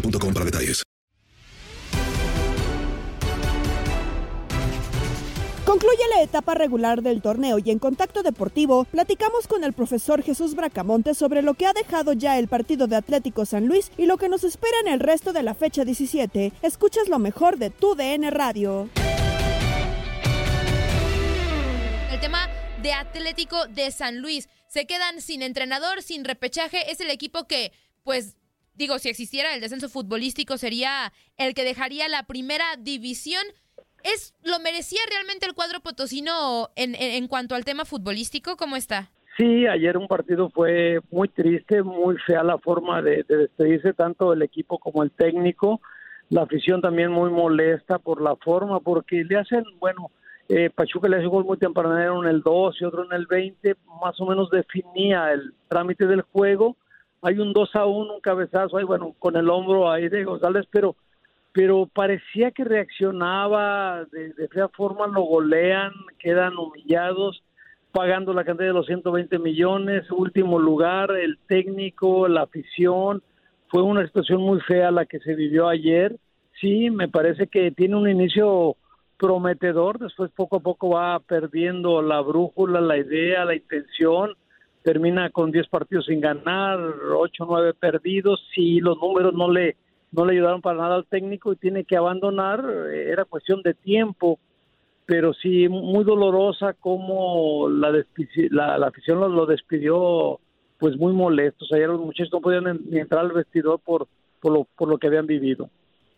boostmobile.com para detalles. Concluye la etapa regular del torneo y en Contacto Deportivo platicamos con el profesor Jesús Bracamonte sobre lo que ha dejado ya el partido de Atlético San Luis y lo que nos espera en el resto de la fecha 17. Escuchas lo mejor de tu DN Radio. El tema de Atlético de San Luis. Se quedan sin entrenador, sin repechaje. Es el equipo que, pues, digo, si existiera el descenso futbolístico, sería el que dejaría la primera división. ¿Es, ¿Lo merecía realmente el cuadro potosino en, en, cuanto al tema futbolístico? ¿Cómo está? Sí, ayer un partido fue muy triste, muy fea la forma de, de despedirse tanto el equipo como el técnico. La afición también muy molesta por la forma, porque le hacen, bueno, eh, Pachuca le hace un gol muy tempranero en el 2 y otro en el 20, más o menos definía el trámite del juego. Hay un 2 a 1, un cabezazo ahí, bueno, con el hombro ahí de González, pero pero parecía que reaccionaba de, de fea forma, lo golean, quedan humillados, pagando la cantidad de los 120 millones, último lugar, el técnico, la afición, fue una situación muy fea la que se vivió ayer, sí, me parece que tiene un inicio prometedor, después poco a poco va perdiendo la brújula, la idea, la intención, termina con 10 partidos sin ganar, 8 o 9 perdidos, si los números no le no le ayudaron para nada al técnico y tiene que abandonar, eh, era cuestión de tiempo, pero sí muy dolorosa como la, la, la afición lo, lo despidió pues muy molestos, ayer los muchachos no podían ni entrar al vestidor por, por, lo, por lo que habían vivido.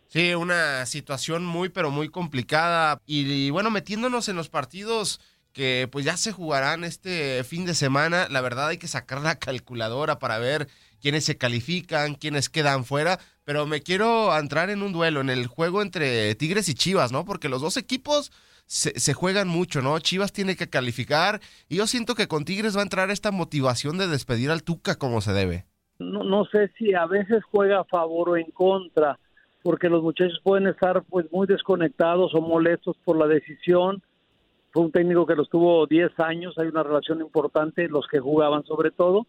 Sí, una situación muy, pero muy complicada. Y, y, bueno, metiéndonos en los partidos que pues ya se jugarán este fin de semana, la verdad hay que sacar la calculadora para ver quiénes se califican, quiénes quedan fuera. Pero me quiero entrar en un duelo, en el juego entre Tigres y Chivas, ¿no? Porque los dos equipos se, se, juegan mucho, ¿no? Chivas tiene que calificar y yo siento que con Tigres va a entrar esta motivación de despedir al Tuca como se debe. No, no sé si a veces juega a favor o en contra, porque los muchachos pueden estar pues muy desconectados o molestos por la decisión. Fue un técnico que los tuvo 10 años, hay una relación importante, los que jugaban sobre todo,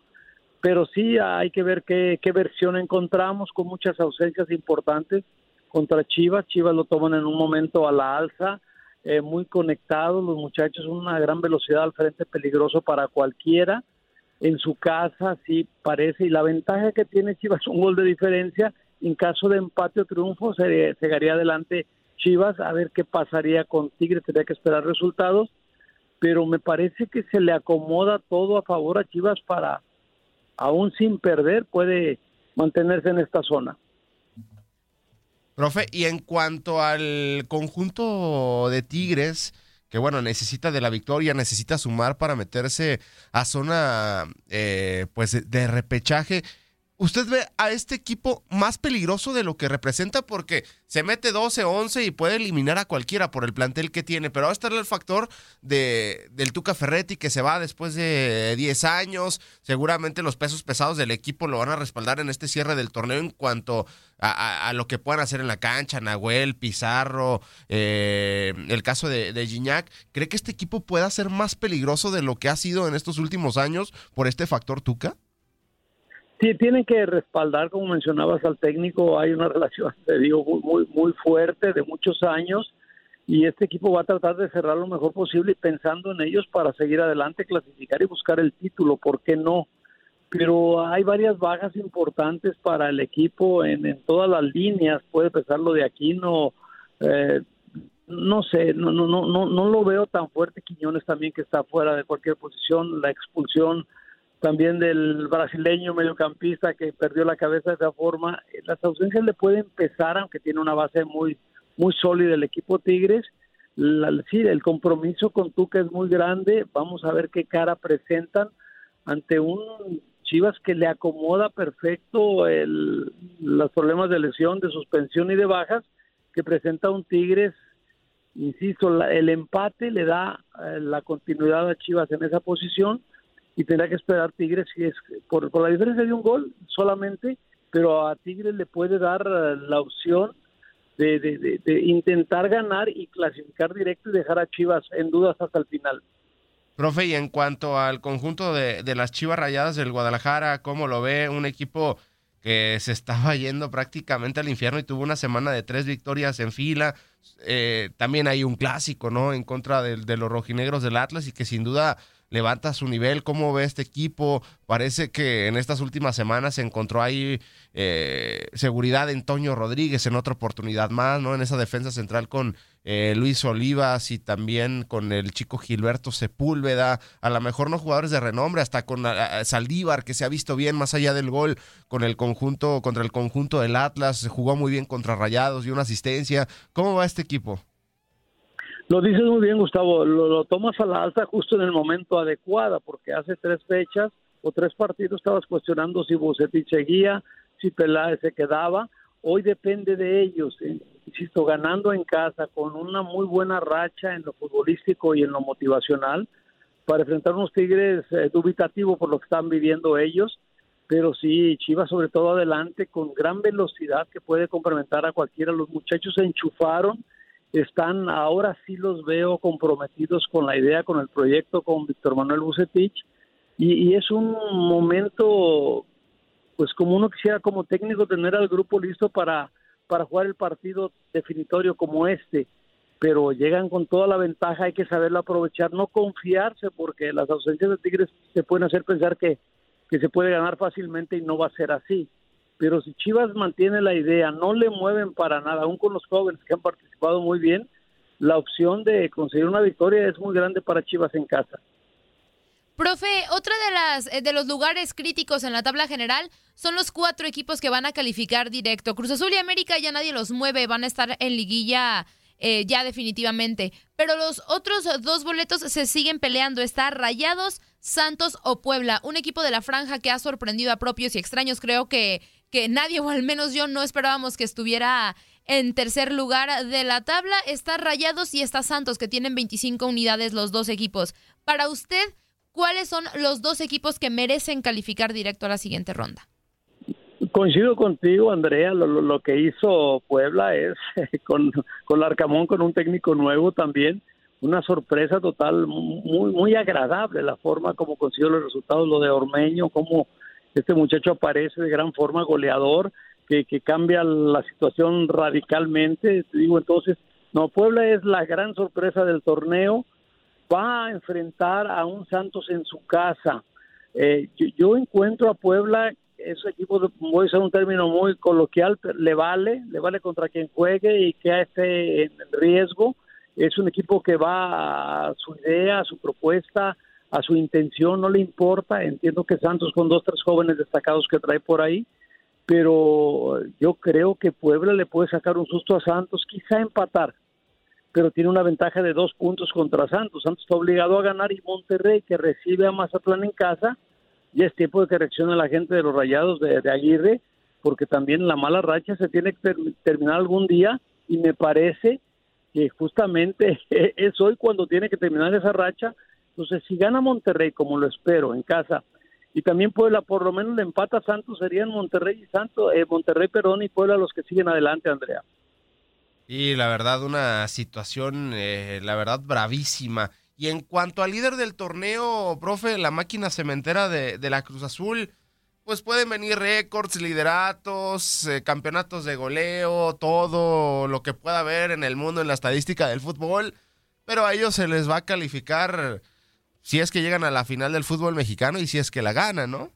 pero sí hay que ver qué, qué versión encontramos con muchas ausencias importantes contra Chivas. Chivas lo toman en un momento a la alza, eh, muy conectados, los muchachos, una gran velocidad al frente, peligroso para cualquiera. En su casa, sí parece, y la ventaja que tiene Chivas, un gol de diferencia, en caso de empate o triunfo, se llegaría adelante Chivas, a ver qué pasaría con Tigres, tendría que esperar resultados, pero me parece que se le acomoda todo a favor a Chivas para, aún sin perder, puede mantenerse en esta zona. Profe, y en cuanto al conjunto de Tigres, que bueno, necesita de la victoria, necesita sumar para meterse a zona eh, pues de repechaje. ¿Usted ve a este equipo más peligroso de lo que representa? Porque se mete 12, 11 y puede eliminar a cualquiera por el plantel que tiene. Pero va a estar el factor de, del Tuca Ferretti que se va después de 10 años. Seguramente los pesos pesados del equipo lo van a respaldar en este cierre del torneo en cuanto a, lo que puedan hacer en la cancha. Nahuel, Pizarro, eh, el caso de, de Gignac. ¿Cree que este equipo pueda ser más peligroso de lo que ha sido en estos últimos años por este factor Tuca? Sí, tienen que respaldar, como mencionabas, al técnico. Hay una relación, te digo, muy, muy, fuerte de muchos años y este equipo va a tratar de cerrar lo mejor posible pensando en ellos para seguir adelante, clasificar y buscar el título. ¿Por qué no? Pero hay varias bajas importantes para el equipo en, todas las líneas. Puede pesar lo de Aquino. Eh, no sé, no, no, no, no, no lo veo tan fuerte. Quiñones también que está fuera de cualquier posición. La expulsión también del brasileño mediocampista que perdió la cabeza de esa forma. Las ausencias le pueden pesar, aunque tiene una base muy, muy sólida el equipo Tigres. La, sí, el compromiso con Tuca es muy grande. Vamos a ver qué cara presentan ante un Chivas que le acomoda perfecto el, los problemas de lesión, de suspensión y de bajas que presenta un Tigres. Insisto, el empate le da eh, la continuidad a Chivas en esa posición y tendrá que esperar Tigres si es por, la diferencia de un gol solamente, pero a Tigres le puede dar eh, la opción de, intentar ganar y clasificar directo y dejar a Chivas en dudas hasta el final. Profe, y en cuanto al conjunto de, las Chivas Rayadas del Guadalajara, ¿cómo lo ve? Un equipo que se estaba yendo prácticamente al infierno y tuvo una semana de tres victorias en fila. Eh, también hay un clásico, ¿no? En contra de los rojinegros del Atlas y que sin duda levanta su nivel, cómo ve este equipo. Parece que en estas últimas semanas se encontró ahí eh, seguridad en Toño Rodríguez en otra oportunidad más, ¿no? En esa defensa central con eh, Luis Olivas y también con el chico Gilberto Sepúlveda. A lo mejor no jugadores de renombre, hasta con Saldívar, que se ha visto bien más allá del gol con el conjunto, contra el conjunto del Atlas. Jugó muy bien contra Rayados y una asistencia. ¿Cómo va este equipo? Lo dices muy bien, Gustavo. Lo, tomas a la alza justo en el momento adecuado, porque hace tres fechas o tres partidos estabas cuestionando si Bucetich seguía, si Peláez se quedaba. Hoy depende de ellos. Eh, insisto, ganando en casa con una muy buena racha en lo futbolístico y en lo motivacional para enfrentar unos Tigres eh, dubitativos por lo que están viviendo ellos. Pero sí, Chivas sobre todo adelante con gran velocidad que puede complementar a cualquiera. Los muchachos se enchufaron están, ahora sí los veo comprometidos con la idea, con el proyecto, con Víctor Manuel Bucetich, y, es un momento, pues como uno quisiera como técnico tener al grupo listo para, para jugar el partido definitorio como este, pero llegan con toda la ventaja, hay que saberlo aprovechar, no confiarse, porque las ausencias de Tigres se pueden hacer pensar que, que se puede ganar fácilmente y no va a ser así pero si Chivas mantiene la idea, no le mueven para nada, aún con los jóvenes que han participado muy bien, la opción de conseguir una victoria es muy grande para Chivas en casa. Profe, otra de las eh, de los lugares críticos en la tabla general son los cuatro equipos que van a calificar directo. Cruz Azul y América ya nadie los mueve, van a estar en liguilla eh, ya definitivamente. Pero los otros dos boletos se siguen peleando. Está Rayados, Santos o Puebla. Un equipo de la franja que ha sorprendido a propios y extraños. Creo que que nadie, o al menos yo, no esperábamos que estuviera en tercer lugar de la tabla. Está Rayados y está Santos, que tienen 25 unidades los dos equipos. Para usted, ¿cuáles son los dos equipos que merecen calificar directo a la siguiente ronda? Coincido contigo, Andrea. Lo, que hizo Puebla es con, con Arcamón, con un técnico nuevo también, una sorpresa total, muy, muy agradable la forma como consiguió los resultados, lo de Ormeño, como este muchacho aparece de gran forma, goleador, que, que cambia la situación radicalmente. Digo, entonces, no, Puebla es la gran sorpresa del torneo. Va a enfrentar a un Santos en su casa. Eh, yo, encuentro a Puebla, ese equipo, voy a usar un término muy coloquial, le vale, le vale contra quien juegue y que esté en riesgo. Es un equipo que va a su idea, a su propuesta, a su intención, no le importa. Entiendo que Santos con dos, tres jóvenes destacados que trae por ahí, pero yo creo que Puebla le puede sacar un susto a Santos, quizá empatar, pero tiene una ventaja de dos puntos contra Santos. Santos está obligado a ganar y Monterrey, que recibe a Mazatlán en casa, ya es tiempo de que reaccione la gente de los Rayados de, de Aguirre, porque también la mala racha se tiene que ter terminar algún día y me parece que justamente es hoy cuando tiene que terminar esa racha. Entonces, si gana Monterrey, como lo espero, en casa, y también Puebla, por lo menos le empata Santos, serían Monterrey y Santos, eh, Monterrey, perdón, y Puebla los que siguen adelante, Andrea. Y la verdad, una situación, eh, la verdad, bravísima. Y en cuanto al líder del torneo, profe, la máquina cementera de, de la Cruz Azul, pues pueden venir récords, lideratos, eh, campeonatos de goleo, todo lo que pueda haber en el mundo en la estadística del fútbol, pero a ellos se les va a calificar si es que llegan a la final del fútbol mexicano y si es que la ganan, ¿no?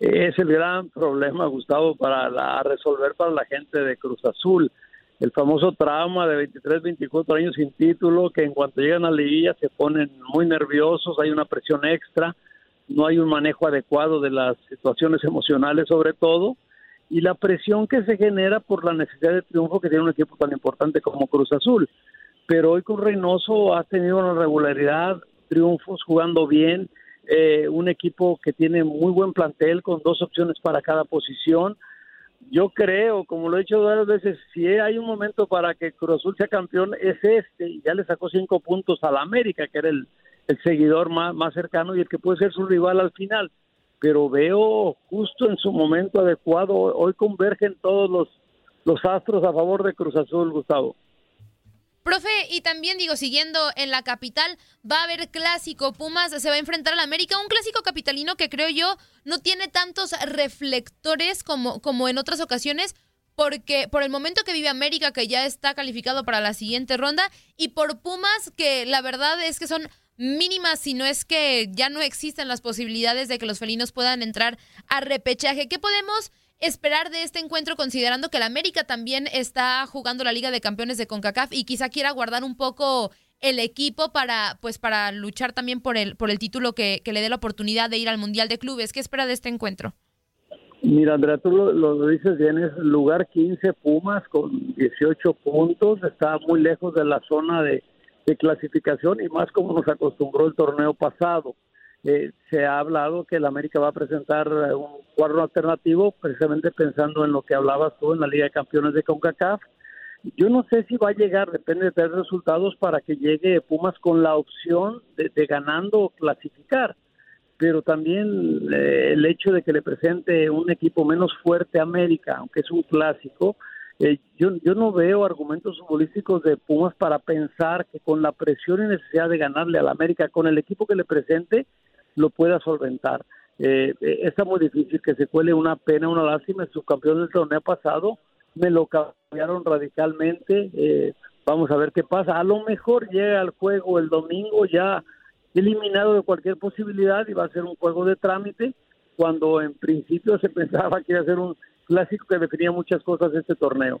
Es el gran problema, Gustavo, para la, resolver para la gente de Cruz Azul. El famoso trauma de 23, 24 años sin título, que en cuanto llegan a la liguilla se ponen muy nerviosos, hay una presión extra, no hay un manejo adecuado de las situaciones emocionales sobre todo, y la presión que se genera por la necesidad de triunfo que tiene un equipo tan importante como Cruz Azul. Pero hoy con Reynoso ha tenido una regularidad, triunfos, jugando bien, eh, un equipo que tiene muy buen plantel con dos opciones para cada posición. Yo creo, como lo he dicho varias veces, si hay un momento para que Cruz Azul sea campeón es este, y ya le sacó cinco puntos al América, que era el, el seguidor más, más cercano y el que puede ser su rival al final. Pero veo justo en su momento adecuado, hoy convergen todos los, los astros a favor de Cruz Azul, Gustavo. Profe, y también digo, siguiendo en la capital, va a haber clásico. Pumas se va a enfrentar al América, un clásico capitalino que creo yo no tiene tantos reflectores como, como en otras ocasiones, porque por el momento que vive América, que ya está calificado para la siguiente ronda, y por Pumas, que la verdad es que son mínimas, si no es que ya no existen las posibilidades de que los felinos puedan entrar a repechaje. ¿Qué podemos esperar de este encuentro considerando que el América también está jugando la Liga de Campeones de CONCACAF y quizá quiera guardar un poco el equipo para pues para luchar también por el por el título que, que le dé la oportunidad de ir al Mundial de Clubes. ¿Qué espera de este encuentro? Mira, Andrea, tú lo, dices bien, es lugar 15 Pumas con 18 puntos, está muy lejos de la zona de clasificación y más como nos acostumbró el torneo pasado. Eh, se ha hablado que el América va a presentar un cuadro alternativo, precisamente pensando en lo que hablabas tú en la Liga de Campeones de CONCACAF. Yo no sé si va a llegar, depende de tres resultados, para que llegue Pumas con la opción de, de ganando o clasificar. Pero también eh, el hecho de que le presente un equipo menos fuerte a América, aunque es un clásico, eh, yo, yo no veo argumentos futbolísticos de Pumas para pensar que con la presión y necesidad de ganarle al América, con el equipo que le presente, lo pueda solventar. Eh, eh, está muy difícil que se cuele una pena, una lástima. El subcampeón del torneo pasado me lo cambiaron radicalmente. Eh, vamos a ver qué pasa. A lo mejor llega al juego el domingo ya eliminado de cualquier posibilidad y va a ser un juego de trámite cuando en principio se pensaba que iba a ser un clásico que definía muchas cosas de este torneo.